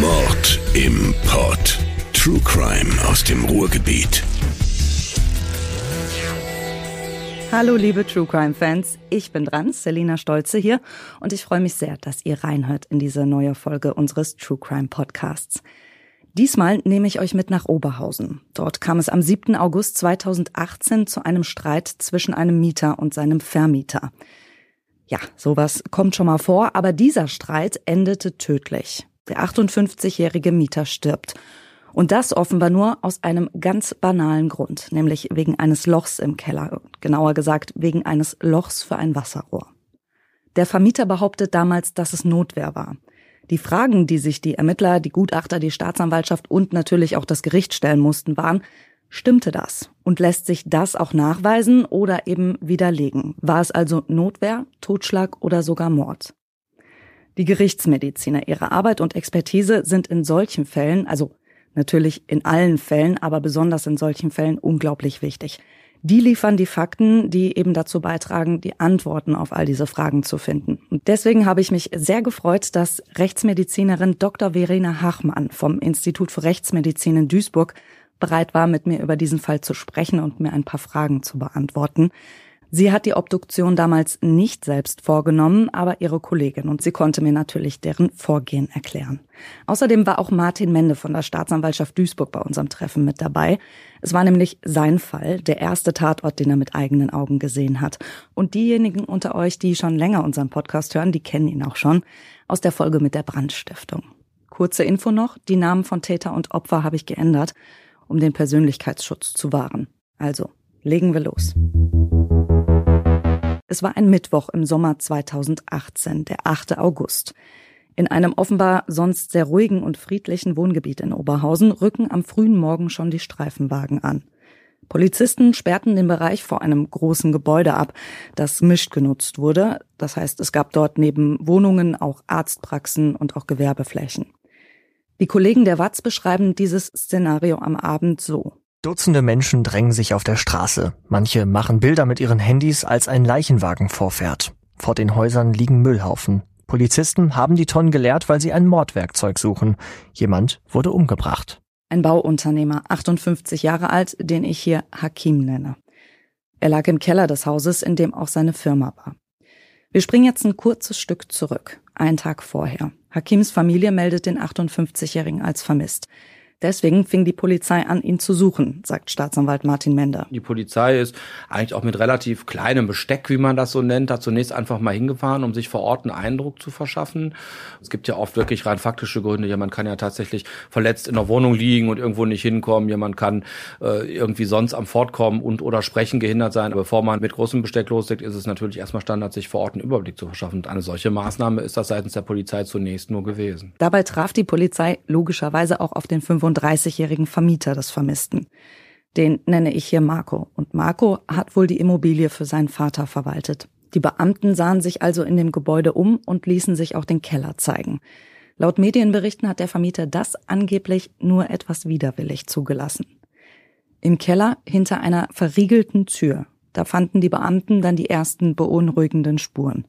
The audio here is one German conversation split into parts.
Mord im Pod. True Crime aus dem Ruhrgebiet. Hallo liebe True Crime Fans, ich bin dran, Selina Stolze hier und ich freue mich sehr, dass ihr reinhört in diese neue Folge unseres True Crime Podcasts. Diesmal nehme ich euch mit nach Oberhausen. Dort kam es am 7. August 2018 zu einem Streit zwischen einem Mieter und seinem Vermieter. Ja, sowas kommt schon mal vor, aber dieser Streit endete tödlich. Der 58-jährige Mieter stirbt. Und das offenbar nur aus einem ganz banalen Grund, nämlich wegen eines Lochs im Keller, genauer gesagt wegen eines Lochs für ein Wasserrohr. Der Vermieter behauptet damals, dass es Notwehr war. Die Fragen, die sich die Ermittler, die Gutachter, die Staatsanwaltschaft und natürlich auch das Gericht stellen mussten, waren, stimmte das? Und lässt sich das auch nachweisen oder eben widerlegen? War es also Notwehr, Totschlag oder sogar Mord? Die Gerichtsmediziner, ihre Arbeit und Expertise sind in solchen Fällen, also natürlich in allen Fällen, aber besonders in solchen Fällen unglaublich wichtig. Die liefern die Fakten, die eben dazu beitragen, die Antworten auf all diese Fragen zu finden. Und deswegen habe ich mich sehr gefreut, dass Rechtsmedizinerin Dr. Verena Hachmann vom Institut für Rechtsmedizin in Duisburg bereit war, mit mir über diesen Fall zu sprechen und mir ein paar Fragen zu beantworten. Sie hat die Obduktion damals nicht selbst vorgenommen, aber ihre Kollegin und sie konnte mir natürlich deren Vorgehen erklären. Außerdem war auch Martin Mende von der Staatsanwaltschaft Duisburg bei unserem Treffen mit dabei. Es war nämlich sein Fall, der erste Tatort, den er mit eigenen Augen gesehen hat. Und diejenigen unter euch, die schon länger unseren Podcast hören, die kennen ihn auch schon aus der Folge mit der Brandstiftung. Kurze Info noch, die Namen von Täter und Opfer habe ich geändert, um den Persönlichkeitsschutz zu wahren. Also, legen wir los. Es war ein Mittwoch im Sommer 2018, der 8. August. In einem offenbar sonst sehr ruhigen und friedlichen Wohngebiet in Oberhausen rücken am frühen Morgen schon die Streifenwagen an. Polizisten sperrten den Bereich vor einem großen Gebäude ab, das mischt genutzt wurde. Das heißt, es gab dort neben Wohnungen auch Arztpraxen und auch Gewerbeflächen. Die Kollegen der Watz beschreiben dieses Szenario am Abend so. Dutzende Menschen drängen sich auf der Straße. Manche machen Bilder mit ihren Handys, als ein Leichenwagen vorfährt. Vor den Häusern liegen Müllhaufen. Polizisten haben die Tonnen geleert, weil sie ein Mordwerkzeug suchen. Jemand wurde umgebracht. Ein Bauunternehmer, 58 Jahre alt, den ich hier Hakim nenne. Er lag im Keller des Hauses, in dem auch seine Firma war. Wir springen jetzt ein kurzes Stück zurück, einen Tag vorher. Hakims Familie meldet den 58-Jährigen als vermisst. Deswegen fing die Polizei an, ihn zu suchen, sagt Staatsanwalt Martin Mender. Die Polizei ist eigentlich auch mit relativ kleinem Besteck, wie man das so nennt, da zunächst einfach mal hingefahren, um sich vor Ort einen Eindruck zu verschaffen. Es gibt ja oft wirklich rein faktische Gründe. Jemand kann ja tatsächlich verletzt in der Wohnung liegen und irgendwo nicht hinkommen. Jemand kann äh, irgendwie sonst am Fortkommen und oder Sprechen gehindert sein. Aber bevor man mit großem Besteck loslegt, ist es natürlich erstmal Standard, sich vor Ort einen Überblick zu verschaffen. Und eine solche Maßnahme ist das seitens der Polizei zunächst nur gewesen. Dabei traf die Polizei logischerweise auch auf den 35-jährigen Vermieter des Vermissten. Den nenne ich hier Marco. Und Marco hat wohl die Immobilie für seinen Vater verwaltet. Die Beamten sahen sich also in dem Gebäude um und ließen sich auch den Keller zeigen. Laut Medienberichten hat der Vermieter das angeblich nur etwas widerwillig zugelassen. Im Keller hinter einer verriegelten Tür, da fanden die Beamten dann die ersten beunruhigenden Spuren.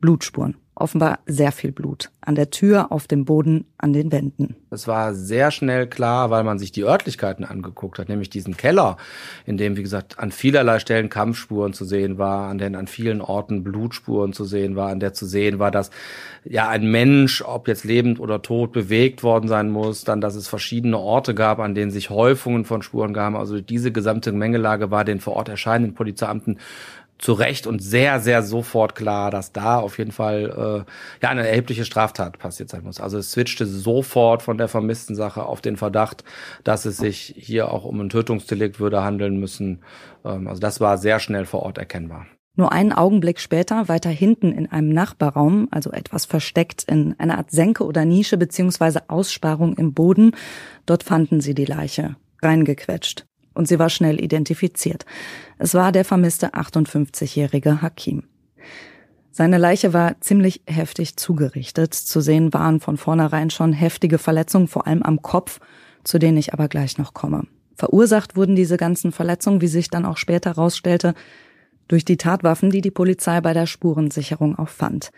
Blutspuren offenbar sehr viel Blut. An der Tür, auf dem Boden, an den Wänden. Es war sehr schnell klar, weil man sich die Örtlichkeiten angeguckt hat, nämlich diesen Keller, in dem, wie gesagt, an vielerlei Stellen Kampfspuren zu sehen war, an denen an vielen Orten Blutspuren zu sehen war, an der zu sehen war, dass ja ein Mensch, ob jetzt lebend oder tot, bewegt worden sein muss, dann, dass es verschiedene Orte gab, an denen sich Häufungen von Spuren gaben. Also diese gesamte Mengelage war den vor Ort erscheinenden Polizeiamten zu Recht und sehr, sehr sofort klar, dass da auf jeden Fall äh, ja eine erhebliche Straftat passiert sein muss. Also es switchte sofort von der vermissten Sache auf den Verdacht, dass es sich hier auch um ein Tötungsdelikt würde handeln müssen. Ähm, also das war sehr schnell vor Ort erkennbar. Nur einen Augenblick später, weiter hinten in einem Nachbarraum, also etwas versteckt in einer Art Senke oder Nische beziehungsweise Aussparung im Boden, dort fanden sie die Leiche, reingequetscht und sie war schnell identifiziert. Es war der vermisste 58-jährige Hakim. Seine Leiche war ziemlich heftig zugerichtet. Zu sehen waren von vornherein schon heftige Verletzungen, vor allem am Kopf, zu denen ich aber gleich noch komme. Verursacht wurden diese ganzen Verletzungen, wie sich dann auch später herausstellte, durch die Tatwaffen, die die Polizei bei der Spurensicherung auch fand.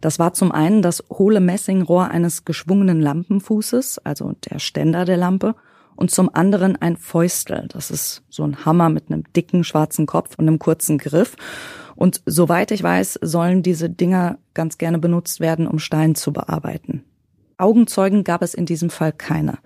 Das war zum einen das hohle Messingrohr eines geschwungenen Lampenfußes, also der Ständer der Lampe, und zum anderen ein Fäustel. Das ist so ein Hammer mit einem dicken schwarzen Kopf und einem kurzen Griff. Und soweit ich weiß, sollen diese Dinger ganz gerne benutzt werden, um Stein zu bearbeiten. Augenzeugen gab es in diesem Fall keine.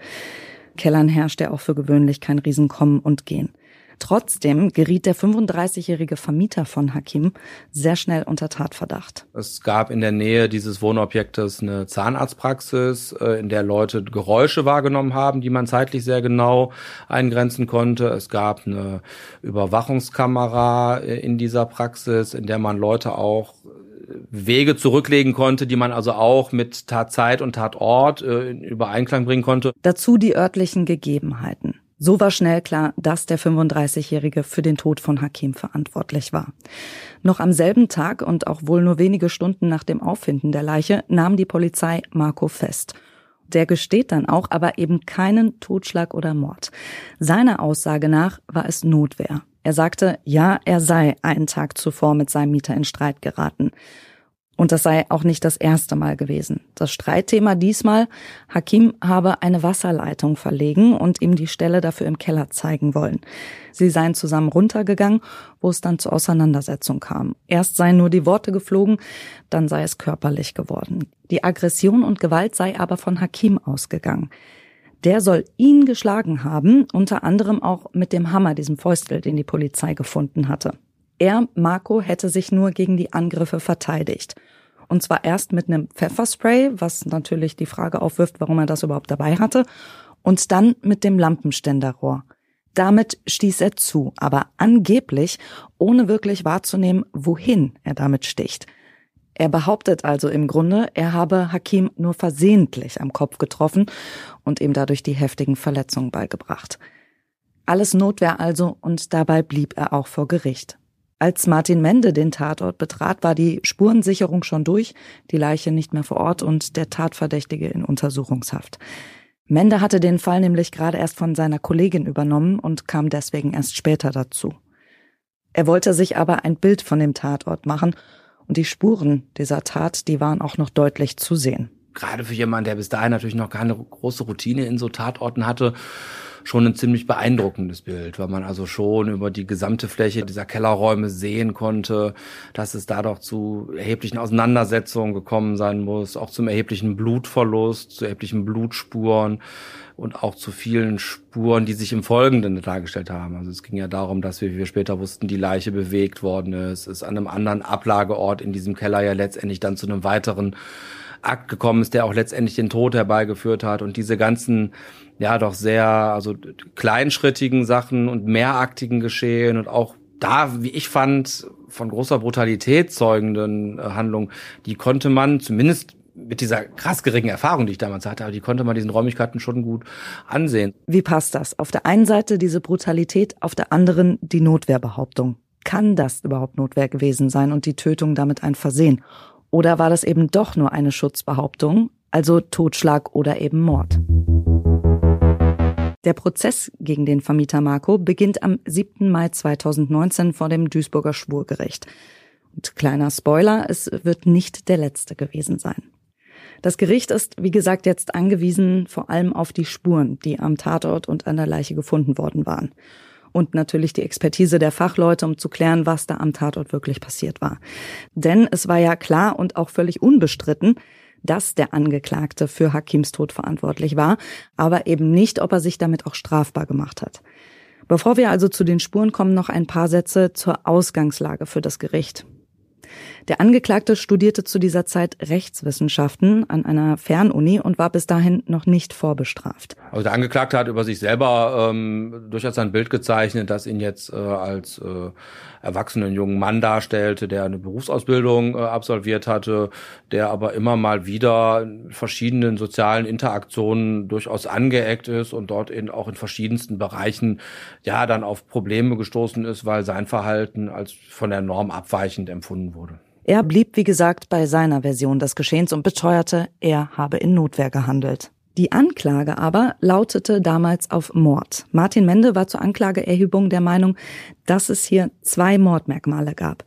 Kellern herrscht ja auch für gewöhnlich kein Riesenkommen und Gehen. Trotzdem geriet der 35-jährige Vermieter von Hakim sehr schnell unter Tatverdacht. Es gab in der Nähe dieses Wohnobjektes eine Zahnarztpraxis, äh, in der Leute Geräusche wahrgenommen haben, die man zeitlich sehr genau eingrenzen konnte. Es gab eine Überwachungskamera äh, in dieser Praxis, in der man Leute auch äh, Wege zurücklegen konnte, die man also auch mit Tatzeit und Tatort in Übereinklang bringen konnte. Dazu die örtlichen Gegebenheiten. So war schnell klar, dass der 35-Jährige für den Tod von Hakim verantwortlich war. Noch am selben Tag und auch wohl nur wenige Stunden nach dem Auffinden der Leiche nahm die Polizei Marco fest. Der gesteht dann auch, aber eben keinen Totschlag oder Mord. Seiner Aussage nach war es Notwehr. Er sagte, ja, er sei einen Tag zuvor mit seinem Mieter in Streit geraten. Und das sei auch nicht das erste Mal gewesen. Das Streitthema diesmal, Hakim habe eine Wasserleitung verlegen und ihm die Stelle dafür im Keller zeigen wollen. Sie seien zusammen runtergegangen, wo es dann zur Auseinandersetzung kam. Erst seien nur die Worte geflogen, dann sei es körperlich geworden. Die Aggression und Gewalt sei aber von Hakim ausgegangen. Der soll ihn geschlagen haben, unter anderem auch mit dem Hammer, diesem Fäustel, den die Polizei gefunden hatte. Er, Marco, hätte sich nur gegen die Angriffe verteidigt. Und zwar erst mit einem Pfefferspray, was natürlich die Frage aufwirft, warum er das überhaupt dabei hatte, und dann mit dem Lampenständerrohr. Damit stieß er zu, aber angeblich ohne wirklich wahrzunehmen, wohin er damit sticht. Er behauptet also im Grunde, er habe Hakim nur versehentlich am Kopf getroffen und ihm dadurch die heftigen Verletzungen beigebracht. Alles Notwehr also und dabei blieb er auch vor Gericht. Als Martin Mende den Tatort betrat, war die Spurensicherung schon durch, die Leiche nicht mehr vor Ort und der Tatverdächtige in Untersuchungshaft. Mende hatte den Fall nämlich gerade erst von seiner Kollegin übernommen und kam deswegen erst später dazu. Er wollte sich aber ein Bild von dem Tatort machen und die Spuren dieser Tat, die waren auch noch deutlich zu sehen. Gerade für jemanden, der bis dahin natürlich noch keine große Routine in so Tatorten hatte, schon ein ziemlich beeindruckendes Bild, weil man also schon über die gesamte Fläche dieser Kellerräume sehen konnte, dass es da doch zu erheblichen Auseinandersetzungen gekommen sein muss, auch zum erheblichen Blutverlust, zu erheblichen Blutspuren und auch zu vielen Spuren, die sich im Folgenden dargestellt haben. Also es ging ja darum, dass wir, wie wir später wussten, die Leiche bewegt worden ist, es an einem anderen Ablageort in diesem Keller ja letztendlich dann zu einem weiteren Akt gekommen ist, der auch letztendlich den Tod herbeigeführt hat und diese ganzen ja doch sehr also kleinschrittigen Sachen und mehraktigen Geschehen und auch da, wie ich fand, von großer Brutalität zeugenden äh, Handlungen, die konnte man zumindest mit dieser krass geringen Erfahrung, die ich damals hatte, aber die konnte man diesen Räumlichkeiten schon gut ansehen. Wie passt das? Auf der einen Seite diese Brutalität, auf der anderen die Notwehrbehauptung. Kann das überhaupt Notwehr gewesen sein und die Tötung damit ein Versehen? Oder war das eben doch nur eine Schutzbehauptung, also Totschlag oder eben Mord? Der Prozess gegen den Vermieter Marco beginnt am 7. Mai 2019 vor dem Duisburger Schwurgericht. Und kleiner Spoiler, es wird nicht der letzte gewesen sein. Das Gericht ist, wie gesagt, jetzt angewiesen vor allem auf die Spuren, die am Tatort und an der Leiche gefunden worden waren. Und natürlich die Expertise der Fachleute, um zu klären, was da am Tatort wirklich passiert war. Denn es war ja klar und auch völlig unbestritten, dass der Angeklagte für Hakims Tod verantwortlich war, aber eben nicht, ob er sich damit auch strafbar gemacht hat. Bevor wir also zu den Spuren kommen, noch ein paar Sätze zur Ausgangslage für das Gericht. Der Angeklagte studierte zu dieser Zeit Rechtswissenschaften an einer Fernuni und war bis dahin noch nicht vorbestraft. Also der Angeklagte hat über sich selber ähm, durchaus ein Bild gezeichnet, das ihn jetzt äh, als äh, erwachsenen jungen Mann darstellte, der eine Berufsausbildung äh, absolviert hatte, der aber immer mal wieder in verschiedenen sozialen Interaktionen durchaus angeeckt ist und dort in, auch in verschiedensten Bereichen ja dann auf Probleme gestoßen ist, weil sein Verhalten als von der Norm abweichend empfunden wurde. Er blieb, wie gesagt, bei seiner Version des Geschehens und beteuerte, er habe in Notwehr gehandelt. Die Anklage aber lautete damals auf Mord. Martin Mende war zur Anklageerhebung der Meinung, dass es hier zwei Mordmerkmale gab.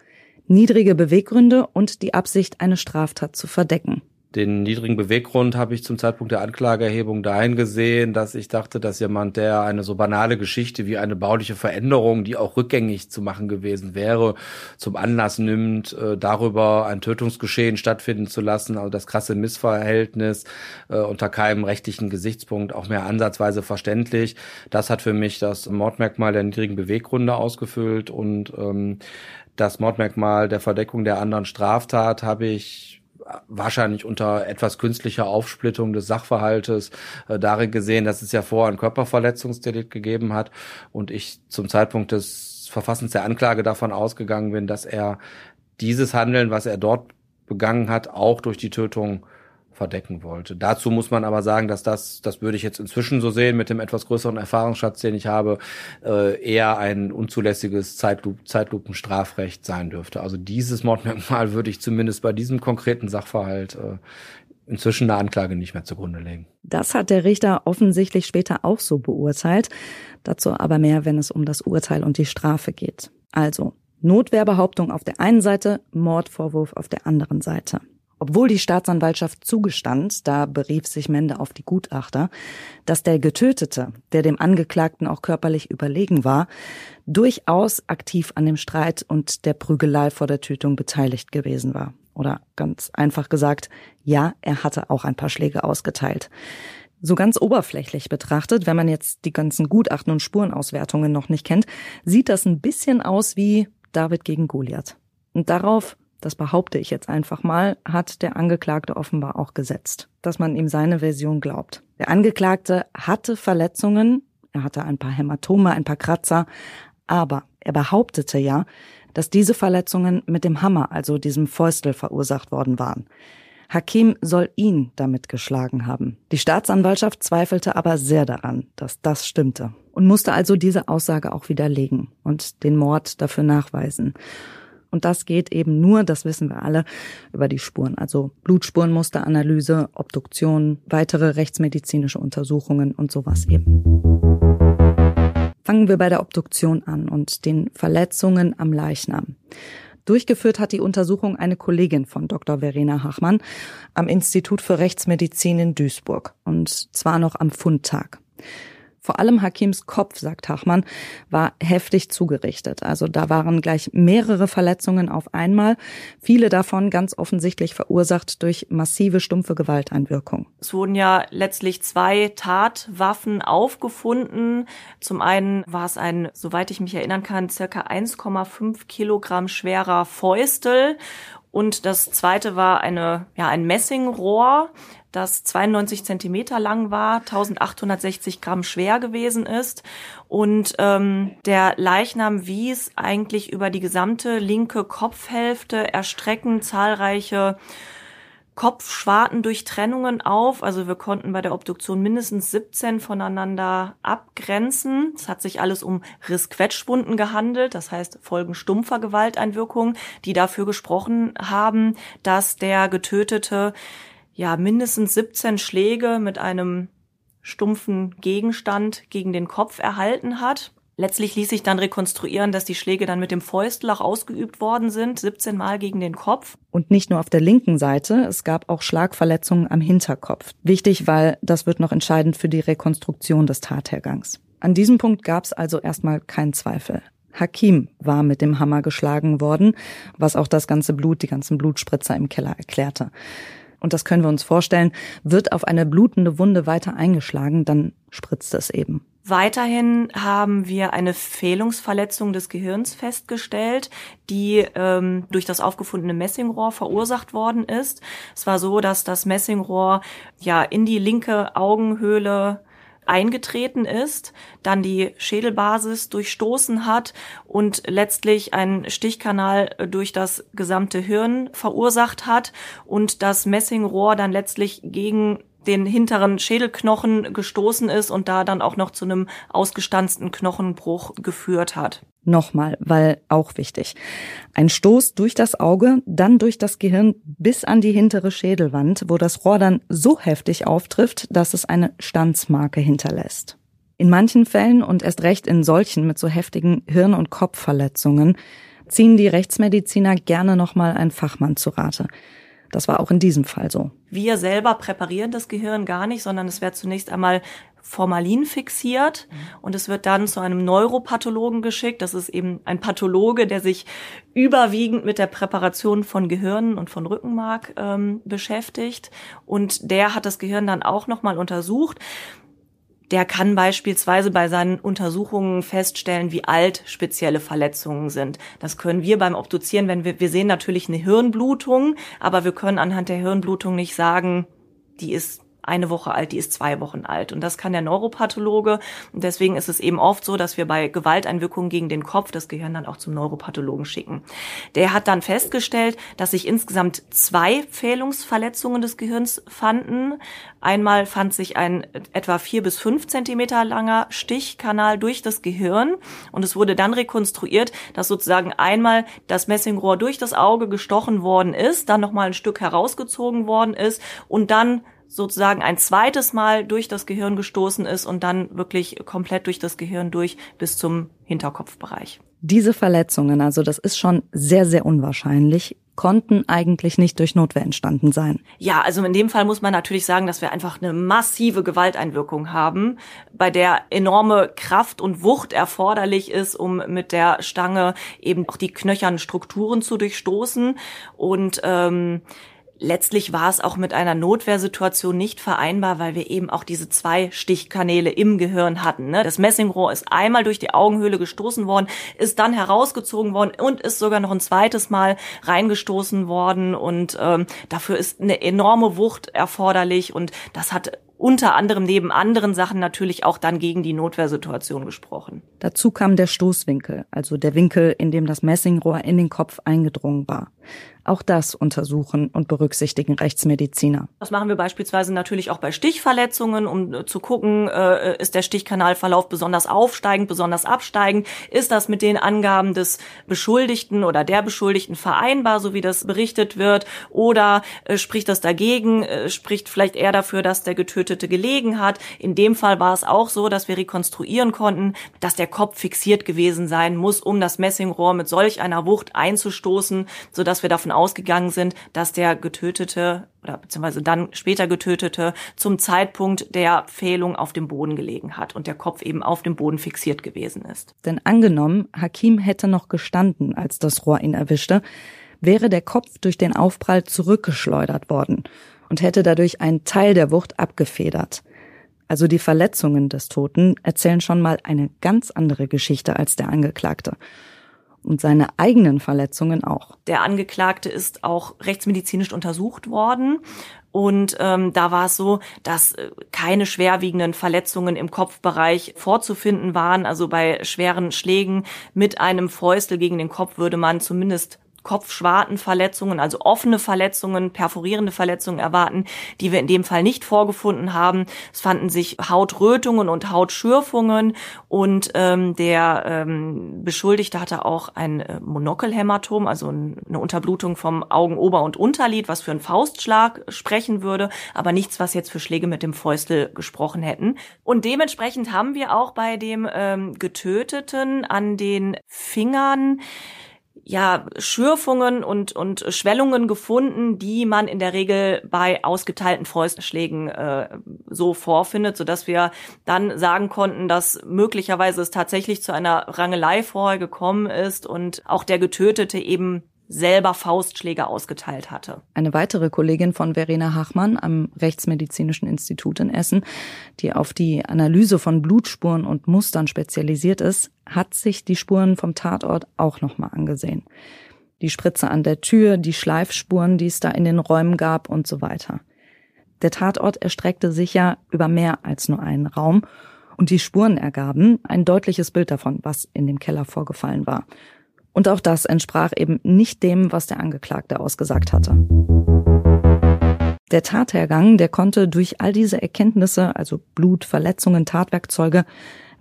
Niedrige Beweggründe und die Absicht, eine Straftat zu verdecken. Den niedrigen Beweggrund habe ich zum Zeitpunkt der Anklageerhebung dahin gesehen, dass ich dachte, dass jemand, der eine so banale Geschichte wie eine bauliche Veränderung, die auch rückgängig zu machen gewesen wäre, zum Anlass nimmt, äh, darüber ein Tötungsgeschehen stattfinden zu lassen, also das krasse Missverhältnis äh, unter keinem rechtlichen Gesichtspunkt auch mehr ansatzweise verständlich. Das hat für mich das Mordmerkmal der niedrigen Beweggründe ausgefüllt und ähm, das Mordmerkmal der Verdeckung der anderen Straftat habe ich wahrscheinlich unter etwas künstlicher Aufsplittung des Sachverhaltes äh, darin gesehen, dass es ja vorher ein Körperverletzungsdelikt gegeben hat und ich zum Zeitpunkt des Verfassens der Anklage davon ausgegangen bin, dass er dieses Handeln, was er dort begangen hat, auch durch die Tötung verdecken wollte. Dazu muss man aber sagen, dass das, das würde ich jetzt inzwischen so sehen, mit dem etwas größeren Erfahrungsschatz, den ich habe, äh, eher ein unzulässiges Zeitlup Zeitlupenstrafrecht sein dürfte. Also dieses Mordmerkmal würde ich zumindest bei diesem konkreten Sachverhalt äh, inzwischen der Anklage nicht mehr zugrunde legen. Das hat der Richter offensichtlich später auch so beurteilt. Dazu aber mehr, wenn es um das Urteil und die Strafe geht. Also Notwehrbehauptung auf der einen Seite, Mordvorwurf auf der anderen Seite. Obwohl die Staatsanwaltschaft zugestand, da berief sich Mende auf die Gutachter, dass der Getötete, der dem Angeklagten auch körperlich überlegen war, durchaus aktiv an dem Streit und der Prügelei vor der Tötung beteiligt gewesen war. Oder ganz einfach gesagt, ja, er hatte auch ein paar Schläge ausgeteilt. So ganz oberflächlich betrachtet, wenn man jetzt die ganzen Gutachten und Spurenauswertungen noch nicht kennt, sieht das ein bisschen aus wie David gegen Goliath. Und darauf das behaupte ich jetzt einfach mal, hat der Angeklagte offenbar auch gesetzt, dass man ihm seine Version glaubt. Der Angeklagte hatte Verletzungen, er hatte ein paar Hämatome, ein paar Kratzer, aber er behauptete ja, dass diese Verletzungen mit dem Hammer, also diesem Fäustel, verursacht worden waren. Hakim soll ihn damit geschlagen haben. Die Staatsanwaltschaft zweifelte aber sehr daran, dass das stimmte und musste also diese Aussage auch widerlegen und den Mord dafür nachweisen. Und das geht eben nur, das wissen wir alle, über die Spuren. Also Blutspurenmusteranalyse, Obduktion, weitere rechtsmedizinische Untersuchungen und sowas eben. Fangen wir bei der Obduktion an und den Verletzungen am Leichnam. Durchgeführt hat die Untersuchung eine Kollegin von Dr. Verena Hachmann am Institut für Rechtsmedizin in Duisburg und zwar noch am Fundtag. Vor allem Hakims Kopf, sagt Hachmann, war heftig zugerichtet. Also da waren gleich mehrere Verletzungen auf einmal, viele davon ganz offensichtlich verursacht durch massive stumpfe Gewalteinwirkung. Es wurden ja letztlich zwei Tatwaffen aufgefunden. Zum einen war es ein, soweit ich mich erinnern kann, circa 1,5 Kilogramm schwerer Fäustel und das zweite war eine, ja, ein Messingrohr, das 92 Zentimeter lang war, 1860 Gramm schwer gewesen ist. Und ähm, der Leichnam wies eigentlich über die gesamte linke Kopfhälfte erstreckend zahlreiche Kopfschwarten durch Trennungen auf. Also wir konnten bei der Obduktion mindestens 17 voneinander abgrenzen. Es hat sich alles um Rissquetschwunden gehandelt, das heißt Folgen stumpfer Gewalteinwirkungen, die dafür gesprochen haben, dass der Getötete ja mindestens 17 Schläge mit einem stumpfen Gegenstand gegen den Kopf erhalten hat. Letztlich ließ sich dann rekonstruieren, dass die Schläge dann mit dem Fäustlach ausgeübt worden sind, 17 Mal gegen den Kopf. Und nicht nur auf der linken Seite, es gab auch Schlagverletzungen am Hinterkopf. Wichtig, weil das wird noch entscheidend für die Rekonstruktion des Tathergangs. An diesem Punkt gab es also erstmal keinen Zweifel. Hakim war mit dem Hammer geschlagen worden, was auch das ganze Blut, die ganzen Blutspritzer im Keller erklärte und das können wir uns vorstellen, wird auf eine blutende Wunde weiter eingeschlagen, dann spritzt es eben. Weiterhin haben wir eine Fehlungsverletzung des Gehirns festgestellt, die ähm, durch das aufgefundene Messingrohr verursacht worden ist. Es war so, dass das Messingrohr ja in die linke Augenhöhle eingetreten ist, dann die Schädelbasis durchstoßen hat und letztlich einen Stichkanal durch das gesamte Hirn verursacht hat und das Messingrohr dann letztlich gegen den hinteren Schädelknochen gestoßen ist und da dann auch noch zu einem ausgestanzten Knochenbruch geführt hat. Nochmal, weil auch wichtig. Ein Stoß durch das Auge, dann durch das Gehirn bis an die hintere Schädelwand, wo das Rohr dann so heftig auftrifft, dass es eine Stanzmarke hinterlässt. In manchen Fällen und erst recht in solchen mit so heftigen Hirn- und Kopfverletzungen ziehen die Rechtsmediziner gerne nochmal einen Fachmann zu Rate. Das war auch in diesem Fall so. Wir selber präparieren das Gehirn gar nicht, sondern es wird zunächst einmal Formalin fixiert und es wird dann zu einem Neuropathologen geschickt. Das ist eben ein Pathologe, der sich überwiegend mit der Präparation von Gehirnen und von Rückenmark ähm, beschäftigt und der hat das Gehirn dann auch nochmal untersucht der kann beispielsweise bei seinen Untersuchungen feststellen, wie alt spezielle Verletzungen sind. Das können wir beim Obduzieren, wenn wir, wir sehen natürlich eine Hirnblutung, aber wir können anhand der Hirnblutung nicht sagen, die ist eine Woche alt, die ist zwei Wochen alt. Und das kann der Neuropathologe. Und deswegen ist es eben oft so, dass wir bei Gewalteinwirkungen gegen den Kopf das Gehirn dann auch zum Neuropathologen schicken. Der hat dann festgestellt, dass sich insgesamt zwei Fehlungsverletzungen des Gehirns fanden. Einmal fand sich ein etwa vier bis fünf Zentimeter langer Stichkanal durch das Gehirn. Und es wurde dann rekonstruiert, dass sozusagen einmal das Messingrohr durch das Auge gestochen worden ist, dann nochmal ein Stück herausgezogen worden ist und dann sozusagen ein zweites Mal durch das Gehirn gestoßen ist und dann wirklich komplett durch das Gehirn durch bis zum Hinterkopfbereich. Diese Verletzungen, also das ist schon sehr, sehr unwahrscheinlich, konnten eigentlich nicht durch Notwehr entstanden sein. Ja, also in dem Fall muss man natürlich sagen, dass wir einfach eine massive Gewalteinwirkung haben, bei der enorme Kraft und Wucht erforderlich ist, um mit der Stange eben auch die knöchernen Strukturen zu durchstoßen und ähm, Letztlich war es auch mit einer Notwehrsituation nicht vereinbar, weil wir eben auch diese zwei Stichkanäle im Gehirn hatten. Ne? Das Messingrohr ist einmal durch die Augenhöhle gestoßen worden, ist dann herausgezogen worden und ist sogar noch ein zweites Mal reingestoßen worden. Und ähm, dafür ist eine enorme Wucht erforderlich und das hat unter anderem neben anderen Sachen natürlich auch dann gegen die Notwehrsituation gesprochen. Dazu kam der Stoßwinkel, also der Winkel, in dem das Messingrohr in den Kopf eingedrungen war. Auch das untersuchen und berücksichtigen Rechtsmediziner. Das machen wir beispielsweise natürlich auch bei Stichverletzungen, um äh, zu gucken, äh, ist der Stichkanalverlauf besonders aufsteigend, besonders absteigend? Ist das mit den Angaben des Beschuldigten oder der Beschuldigten vereinbar, so wie das berichtet wird? Oder äh, spricht das dagegen? Spricht vielleicht eher dafür, dass der Getötete gelegen hat? In dem Fall war es auch so, dass wir rekonstruieren konnten, dass der Kopf fixiert gewesen sein muss, um das Messingrohr mit solch einer Wucht einzustoßen, sodass wir davon ausgegangen sind, dass der Getötete oder beziehungsweise dann später Getötete zum Zeitpunkt der Fehlung auf dem Boden gelegen hat und der Kopf eben auf dem Boden fixiert gewesen ist. Denn angenommen, Hakim hätte noch gestanden, als das Rohr ihn erwischte, wäre der Kopf durch den Aufprall zurückgeschleudert worden und hätte dadurch einen Teil der Wucht abgefedert. Also die Verletzungen des Toten erzählen schon mal eine ganz andere Geschichte als der Angeklagte und seine eigenen Verletzungen auch. Der Angeklagte ist auch rechtsmedizinisch untersucht worden. Und ähm, da war es so, dass äh, keine schwerwiegenden Verletzungen im Kopfbereich vorzufinden waren. Also bei schweren Schlägen mit einem Fäustel gegen den Kopf würde man zumindest Kopfschwartenverletzungen, also offene Verletzungen, perforierende Verletzungen erwarten, die wir in dem Fall nicht vorgefunden haben. Es fanden sich Hautrötungen und Hautschürfungen und ähm, der ähm, Beschuldigte hatte auch ein äh, Monokelhämatom, also eine Unterblutung vom Augenober- und Unterlid, was für einen Faustschlag sprechen würde, aber nichts, was jetzt für Schläge mit dem Fäustel gesprochen hätten. Und dementsprechend haben wir auch bei dem ähm, Getöteten an den Fingern ja, Schürfungen und, und Schwellungen gefunden, die man in der Regel bei ausgeteilten Fäustschlägen äh, so vorfindet, sodass wir dann sagen konnten, dass möglicherweise es tatsächlich zu einer Rangelei vorher gekommen ist und auch der Getötete eben selber Faustschläge ausgeteilt hatte. Eine weitere Kollegin von Verena Hachmann am Rechtsmedizinischen Institut in Essen, die auf die Analyse von Blutspuren und Mustern spezialisiert ist, hat sich die Spuren vom Tatort auch nochmal angesehen. Die Spritze an der Tür, die Schleifspuren, die es da in den Räumen gab und so weiter. Der Tatort erstreckte sich ja über mehr als nur einen Raum und die Spuren ergaben ein deutliches Bild davon, was in dem Keller vorgefallen war. Und auch das entsprach eben nicht dem, was der Angeklagte ausgesagt hatte. Der Tathergang, der konnte durch all diese Erkenntnisse, also Blut, Verletzungen, Tatwerkzeuge,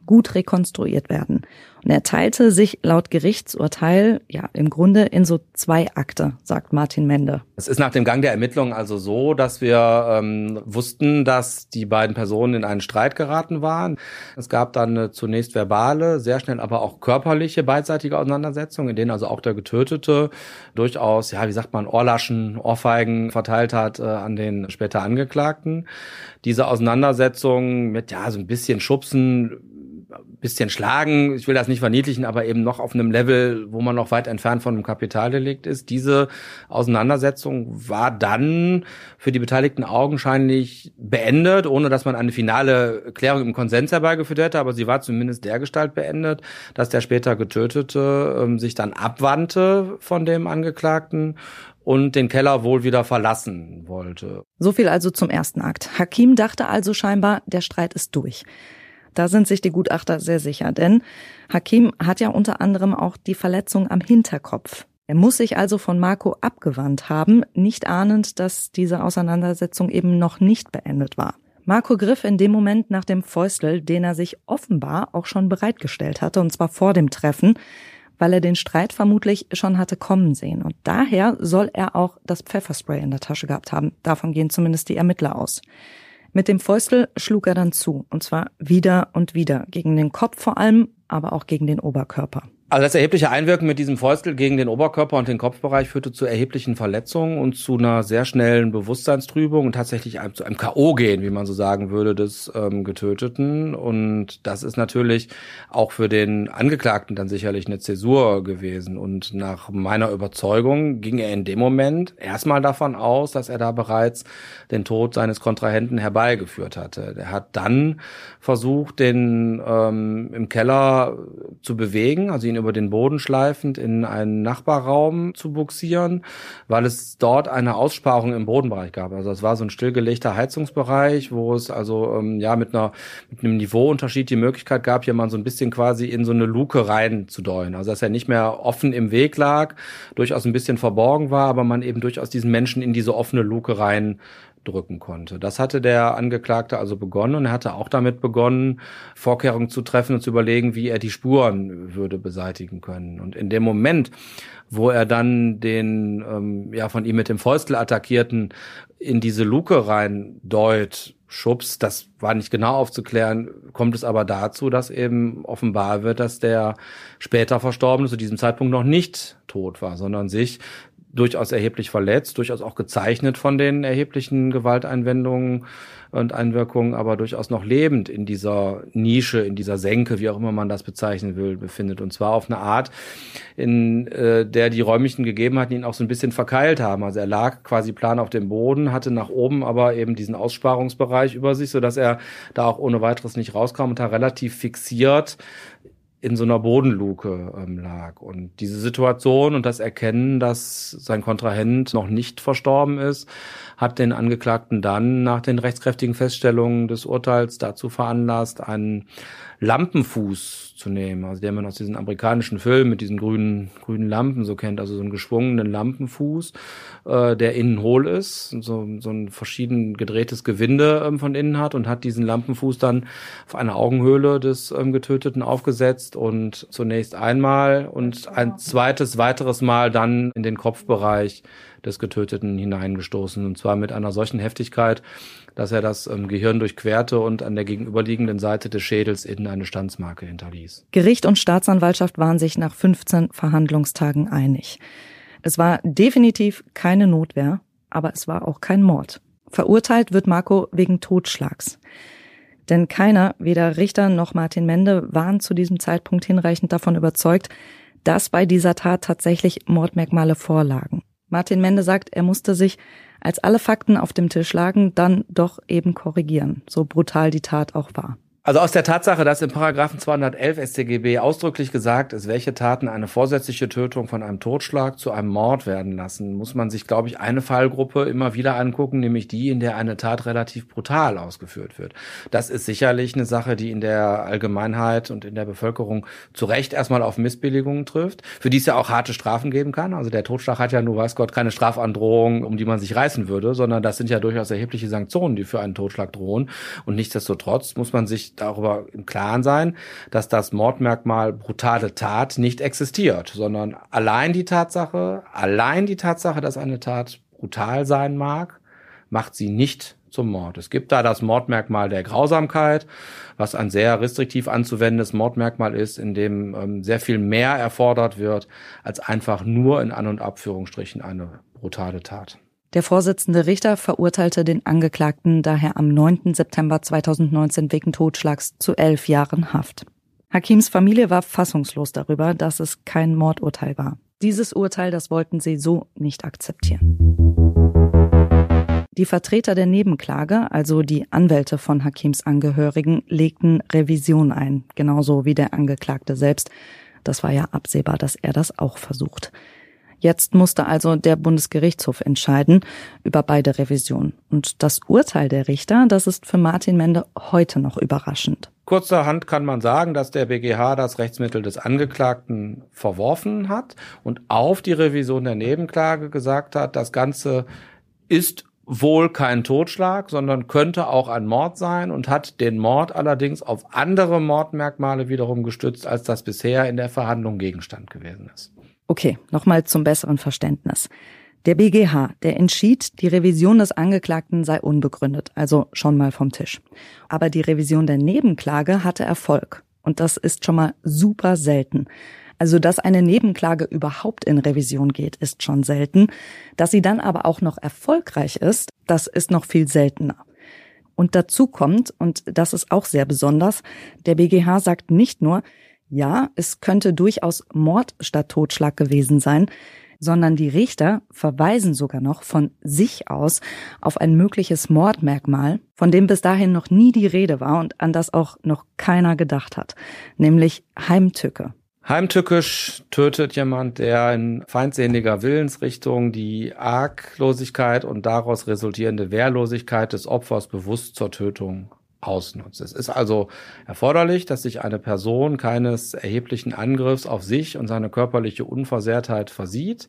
gut rekonstruiert werden. Und er teilte sich laut Gerichtsurteil ja im Grunde in so zwei Akte, sagt Martin Mende. Es ist nach dem Gang der Ermittlungen also so, dass wir ähm, wussten, dass die beiden Personen in einen Streit geraten waren. Es gab dann eine zunächst verbale, sehr schnell aber auch körperliche beidseitige Auseinandersetzung, in denen also auch der Getötete durchaus, ja, wie sagt man, Ohrlaschen, Ohrfeigen verteilt hat äh, an den später Angeklagten. Diese Auseinandersetzung mit ja so ein bisschen Schubsen bisschen schlagen, ich will das nicht verniedlichen, aber eben noch auf einem Level, wo man noch weit entfernt von einem Kapitaldelikt ist. Diese Auseinandersetzung war dann für die Beteiligten augenscheinlich beendet, ohne dass man eine finale Klärung im Konsens herbeigeführt hätte, aber sie war zumindest dergestalt beendet, dass der später Getötete ähm, sich dann abwandte von dem Angeklagten und den Keller wohl wieder verlassen wollte. So viel also zum ersten Akt. Hakim dachte also scheinbar, der Streit ist durch. Da sind sich die Gutachter sehr sicher, denn Hakim hat ja unter anderem auch die Verletzung am Hinterkopf. Er muss sich also von Marco abgewandt haben, nicht ahnend, dass diese Auseinandersetzung eben noch nicht beendet war. Marco griff in dem Moment nach dem Fäustel, den er sich offenbar auch schon bereitgestellt hatte, und zwar vor dem Treffen, weil er den Streit vermutlich schon hatte kommen sehen. Und daher soll er auch das Pfefferspray in der Tasche gehabt haben. Davon gehen zumindest die Ermittler aus. Mit dem Fäustel schlug er dann zu, und zwar wieder und wieder, gegen den Kopf vor allem, aber auch gegen den Oberkörper. Also das erhebliche Einwirken mit diesem Fäustel gegen den Oberkörper und den Kopfbereich führte zu erheblichen Verletzungen und zu einer sehr schnellen Bewusstseinstrübung und tatsächlich zu einem K.O.-Gehen, wie man so sagen würde, des ähm, Getöteten. Und das ist natürlich auch für den Angeklagten dann sicherlich eine Zäsur gewesen. Und nach meiner Überzeugung ging er in dem Moment erstmal davon aus, dass er da bereits den Tod seines Kontrahenten herbeigeführt hatte. Er hat dann versucht, den ähm, im Keller zu bewegen, also ihn über den Boden schleifend in einen Nachbarraum zu buxieren, weil es dort eine Aussparung im Bodenbereich gab. Also es war so ein stillgelegter Heizungsbereich, wo es also ähm, ja mit einer mit einem Niveauunterschied die Möglichkeit gab, hier mal so ein bisschen quasi in so eine Luke rein zu deuen. Also dass er nicht mehr offen im Weg lag, durchaus ein bisschen verborgen war, aber man eben durchaus diesen Menschen in diese offene Luke rein drücken konnte. Das hatte der Angeklagte also begonnen und er hatte auch damit begonnen, Vorkehrungen zu treffen und zu überlegen, wie er die Spuren würde beseitigen können. Und in dem Moment, wo er dann den ähm, ja von ihm mit dem Fäustel attackierten in diese Luke rein deut, schubst, das war nicht genau aufzuklären, kommt es aber dazu, dass eben offenbar wird, dass der später Verstorbene zu diesem Zeitpunkt noch nicht tot war, sondern sich durchaus erheblich verletzt, durchaus auch gezeichnet von den erheblichen Gewalteinwendungen und Einwirkungen, aber durchaus noch lebend in dieser Nische, in dieser Senke, wie auch immer man das bezeichnen will, befindet. Und zwar auf eine Art, in äh, der die räumlichen Gegebenheiten ihn auch so ein bisschen verkeilt haben. Also er lag quasi plan auf dem Boden, hatte nach oben aber eben diesen Aussparungsbereich über sich, so dass er da auch ohne weiteres nicht rauskam und da relativ fixiert in so einer Bodenluke ähm, lag. Und diese Situation und das Erkennen, dass sein Kontrahent noch nicht verstorben ist, hat den Angeklagten dann nach den rechtskräftigen Feststellungen des Urteils dazu veranlasst, einen Lampenfuß zu nehmen, also der man aus diesen amerikanischen Filmen mit diesen grünen, grünen Lampen so kennt, also so einen geschwungenen Lampenfuß, äh, der innen hohl ist, so, so ein verschieden gedrehtes Gewinde ähm, von innen hat und hat diesen Lampenfuß dann auf eine Augenhöhle des ähm, Getöteten aufgesetzt und zunächst einmal und ein zweites, weiteres Mal dann in den Kopfbereich des Getöteten hineingestoßen. Und zwar mit einer solchen Heftigkeit, dass er das ähm, Gehirn durchquerte und an der gegenüberliegenden Seite des Schädels innen eine Standsmarke hinterließ. Gericht und Staatsanwaltschaft waren sich nach 15 Verhandlungstagen einig. Es war definitiv keine Notwehr, aber es war auch kein Mord. Verurteilt wird Marco wegen Totschlags. Denn keiner, weder Richter noch Martin Mende, waren zu diesem Zeitpunkt hinreichend davon überzeugt, dass bei dieser Tat tatsächlich Mordmerkmale vorlagen. Martin Mende sagt, er musste sich, als alle Fakten auf dem Tisch lagen, dann doch eben korrigieren, so brutal die Tat auch war. Also aus der Tatsache, dass im Paragraphen 211 StGB ausdrücklich gesagt ist, welche Taten eine vorsätzliche Tötung von einem Totschlag zu einem Mord werden lassen, muss man sich, glaube ich, eine Fallgruppe immer wieder angucken, nämlich die, in der eine Tat relativ brutal ausgeführt wird. Das ist sicherlich eine Sache, die in der Allgemeinheit und in der Bevölkerung zu Recht erstmal auf Missbilligungen trifft, für die es ja auch harte Strafen geben kann. Also der Totschlag hat ja nur, weiß Gott, keine Strafandrohung, um die man sich reißen würde, sondern das sind ja durchaus erhebliche Sanktionen, die für einen Totschlag drohen. Und nichtsdestotrotz muss man sich darüber im Klaren sein, dass das Mordmerkmal brutale Tat nicht existiert, sondern allein die Tatsache, allein die Tatsache, dass eine Tat brutal sein mag, macht sie nicht zum Mord. Es gibt da das Mordmerkmal der Grausamkeit, was ein sehr restriktiv anzuwendendes Mordmerkmal ist, in dem ähm, sehr viel mehr erfordert wird, als einfach nur in An- und Abführungsstrichen eine brutale Tat. Der Vorsitzende Richter verurteilte den Angeklagten daher am 9. September 2019 wegen Totschlags zu elf Jahren Haft. Hakims Familie war fassungslos darüber, dass es kein Mordurteil war. Dieses Urteil, das wollten sie so nicht akzeptieren. Die Vertreter der Nebenklage, also die Anwälte von Hakims Angehörigen, legten Revision ein, genauso wie der Angeklagte selbst. Das war ja absehbar, dass er das auch versucht. Jetzt musste also der Bundesgerichtshof entscheiden über beide Revisionen. Und das Urteil der Richter, das ist für Martin Mende heute noch überraschend. Kurzerhand kann man sagen, dass der BGH das Rechtsmittel des Angeklagten verworfen hat und auf die Revision der Nebenklage gesagt hat, das Ganze ist wohl kein Totschlag, sondern könnte auch ein Mord sein und hat den Mord allerdings auf andere Mordmerkmale wiederum gestützt, als das bisher in der Verhandlung Gegenstand gewesen ist. Okay, nochmal zum besseren Verständnis. Der BGH, der entschied, die Revision des Angeklagten sei unbegründet, also schon mal vom Tisch. Aber die Revision der Nebenklage hatte Erfolg. Und das ist schon mal super selten. Also, dass eine Nebenklage überhaupt in Revision geht, ist schon selten. Dass sie dann aber auch noch erfolgreich ist, das ist noch viel seltener. Und dazu kommt, und das ist auch sehr besonders, der BGH sagt nicht nur, ja, es könnte durchaus Mord statt Totschlag gewesen sein, sondern die Richter verweisen sogar noch von sich aus auf ein mögliches Mordmerkmal, von dem bis dahin noch nie die Rede war und an das auch noch keiner gedacht hat, nämlich Heimtücke. Heimtückisch tötet jemand, der in feindseliger Willensrichtung die Arglosigkeit und daraus resultierende Wehrlosigkeit des Opfers bewusst zur Tötung ausnutzt. Es ist also erforderlich, dass sich eine Person keines erheblichen Angriffs auf sich und seine körperliche Unversehrtheit versieht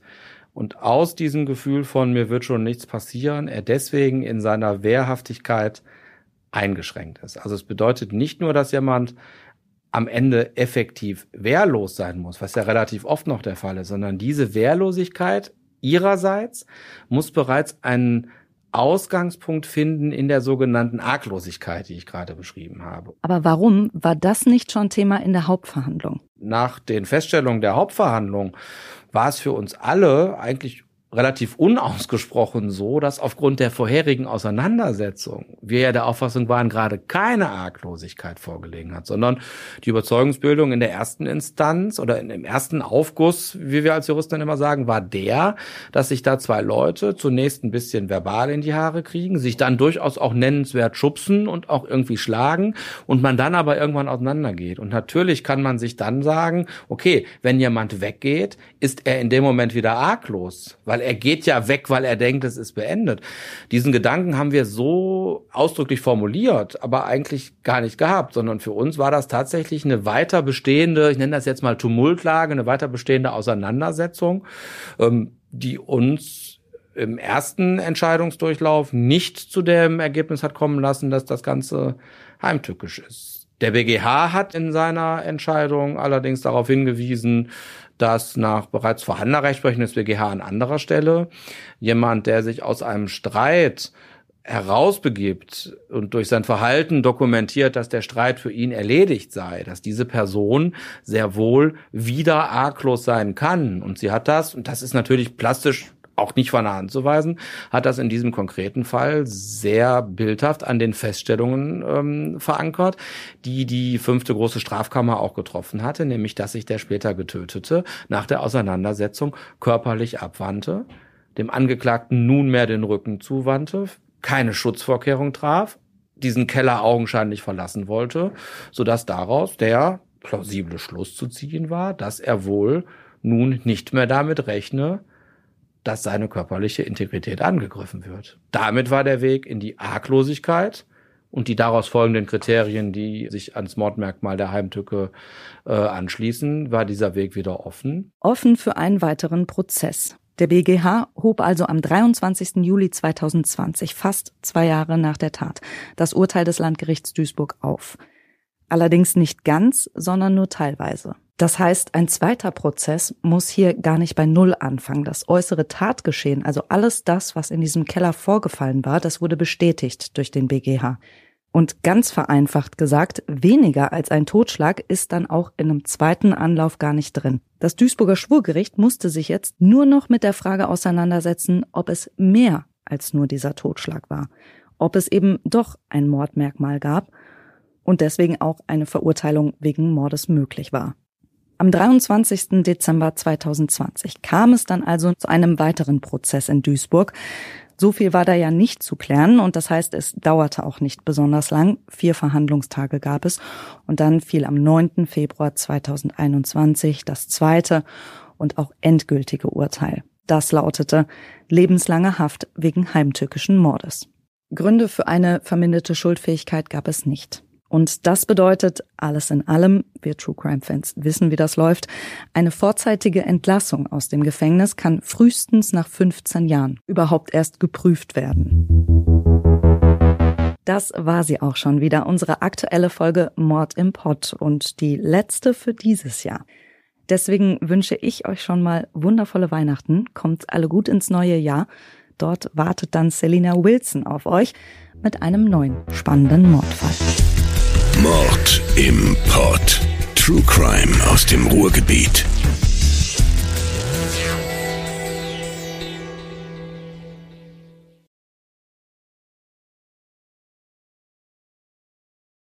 und aus diesem Gefühl von mir wird schon nichts passieren, er deswegen in seiner Wehrhaftigkeit eingeschränkt ist. Also es bedeutet nicht nur, dass jemand am Ende effektiv wehrlos sein muss, was ja relativ oft noch der Fall ist, sondern diese Wehrlosigkeit ihrerseits muss bereits einen Ausgangspunkt finden in der sogenannten Arglosigkeit, die ich gerade beschrieben habe. Aber warum war das nicht schon Thema in der Hauptverhandlung? Nach den Feststellungen der Hauptverhandlung war es für uns alle eigentlich relativ unausgesprochen so, dass aufgrund der vorherigen Auseinandersetzung wir ja der Auffassung waren, gerade keine Arglosigkeit vorgelegen hat, sondern die Überzeugungsbildung in der ersten Instanz oder in dem ersten Aufguss, wie wir als Juristen immer sagen, war der, dass sich da zwei Leute zunächst ein bisschen verbal in die Haare kriegen, sich dann durchaus auch nennenswert schubsen und auch irgendwie schlagen und man dann aber irgendwann auseinandergeht. Und natürlich kann man sich dann sagen, okay, wenn jemand weggeht, ist er in dem Moment wieder arglos, weil weil er geht ja weg, weil er denkt, es ist beendet. Diesen Gedanken haben wir so ausdrücklich formuliert, aber eigentlich gar nicht gehabt, sondern für uns war das tatsächlich eine weiter bestehende, ich nenne das jetzt mal Tumultlage, eine weiter bestehende Auseinandersetzung, ähm, die uns im ersten Entscheidungsdurchlauf nicht zu dem Ergebnis hat kommen lassen, dass das Ganze heimtückisch ist. Der BGH hat in seiner Entscheidung allerdings darauf hingewiesen, dass nach bereits vorhandener Rechtsprechung des BGH an anderer Stelle jemand, der sich aus einem Streit herausbegibt und durch sein Verhalten dokumentiert, dass der Streit für ihn erledigt sei, dass diese Person sehr wohl wieder arglos sein kann. Und sie hat das, und das ist natürlich plastisch auch nicht von der Hand zu weisen, hat das in diesem konkreten Fall sehr bildhaft an den Feststellungen ähm, verankert, die die fünfte große Strafkammer auch getroffen hatte, nämlich dass sich der später Getötete nach der Auseinandersetzung körperlich abwandte, dem Angeklagten nunmehr den Rücken zuwandte, keine Schutzvorkehrung traf, diesen Keller augenscheinlich verlassen wollte, sodass daraus der plausible Schluss zu ziehen war, dass er wohl nun nicht mehr damit rechne, dass seine körperliche Integrität angegriffen wird. Damit war der Weg in die Arglosigkeit und die daraus folgenden Kriterien, die sich ans Mordmerkmal der Heimtücke äh, anschließen, war dieser Weg wieder offen. Offen für einen weiteren Prozess. Der BGH hob also am 23. Juli 2020, fast zwei Jahre nach der Tat, das Urteil des Landgerichts Duisburg auf. Allerdings nicht ganz, sondern nur teilweise. Das heißt, ein zweiter Prozess muss hier gar nicht bei Null anfangen. Das äußere Tatgeschehen, also alles das, was in diesem Keller vorgefallen war, das wurde bestätigt durch den BGH. Und ganz vereinfacht gesagt, weniger als ein Totschlag ist dann auch in einem zweiten Anlauf gar nicht drin. Das Duisburger Schwurgericht musste sich jetzt nur noch mit der Frage auseinandersetzen, ob es mehr als nur dieser Totschlag war. Ob es eben doch ein Mordmerkmal gab und deswegen auch eine Verurteilung wegen Mordes möglich war. Am 23. Dezember 2020 kam es dann also zu einem weiteren Prozess in Duisburg. So viel war da ja nicht zu klären und das heißt, es dauerte auch nicht besonders lang. Vier Verhandlungstage gab es und dann fiel am 9. Februar 2021 das zweite und auch endgültige Urteil. Das lautete lebenslange Haft wegen heimtückischen Mordes. Gründe für eine verminderte Schuldfähigkeit gab es nicht. Und das bedeutet alles in allem, wir True Crime Fans wissen, wie das läuft, eine vorzeitige Entlassung aus dem Gefängnis kann frühestens nach 15 Jahren überhaupt erst geprüft werden. Das war sie auch schon wieder, unsere aktuelle Folge Mord im Pott und die letzte für dieses Jahr. Deswegen wünsche ich euch schon mal wundervolle Weihnachten, kommt alle gut ins neue Jahr. Dort wartet dann Selina Wilson auf euch mit einem neuen spannenden Mordfall. Mord im Pod. True Crime aus dem Ruhrgebiet.